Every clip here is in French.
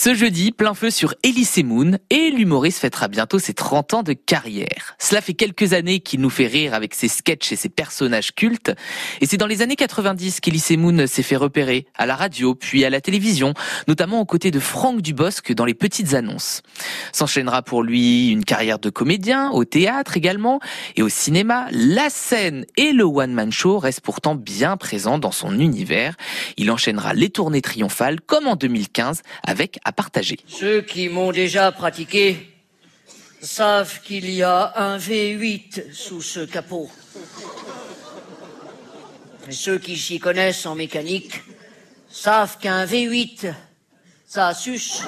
Ce jeudi, plein feu sur Elise Moon et l'humoriste fêtera bientôt ses 30 ans de carrière. Cela fait quelques années qu'il nous fait rire avec ses sketchs et ses personnages cultes. Et c'est dans les années 90 qu'Elise Moon s'est fait repérer à la radio puis à la télévision, notamment aux côtés de Franck Dubosc dans les petites annonces. S'enchaînera pour lui une carrière de comédien, au théâtre également, et au cinéma. La scène et le one-man show restent pourtant bien présents dans son univers. Il enchaînera les tournées triomphales comme en 2015 avec Ceux qui m'ont déjà pratiqué savent qu'il y a un V8 sous ce capot. Et ceux qui s'y connaissent en mécanique savent qu'un V8 ça suce.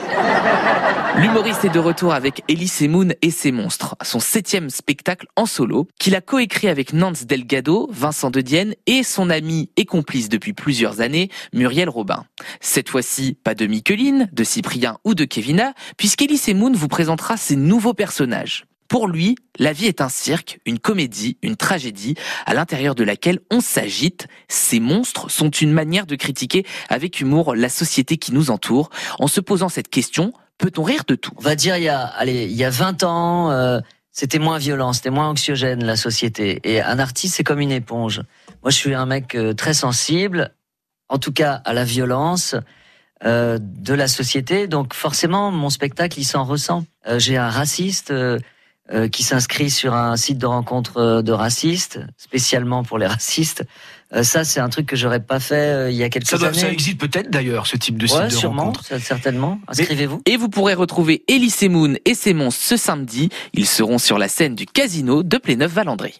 L'humoriste est de retour avec Elise Moon et ses monstres, son septième spectacle en solo, qu'il a coécrit avec Nance Delgado, Vincent de Dienne et son ami et complice depuis plusieurs années, Muriel Robin. Cette fois-ci, pas de Micheline, de Cyprien ou de Kevina, puisqu'Elise Moon vous présentera ses nouveaux personnages. Pour lui, la vie est un cirque, une comédie, une tragédie, à l'intérieur de laquelle on s'agite. Ces monstres sont une manière de critiquer avec humour la société qui nous entoure. En se posant cette question, peut-on rire de tout? On va dire il y a, allez, il y a 20 ans, euh, c'était moins violent, c'était moins anxiogène la société. Et un artiste, c'est comme une éponge. Moi, je suis un mec euh, très sensible, en tout cas à la violence. Euh, de la société, donc forcément mon spectacle il s'en ressent. Euh, J'ai un raciste, euh, qui s'inscrit sur un site de rencontre euh, de racistes, spécialement pour les racistes. Euh, ça, c'est un truc que j'aurais pas fait euh, il y a quelques ça, doit, années. ça existe peut-être d'ailleurs, ce type de site ouais, de sûrement, rencontre. certainement. Inscrivez-vous. Et vous pourrez retrouver Elise Moon et ses monstres ce samedi. Ils seront sur la scène du casino de Pléneuf-Valandry.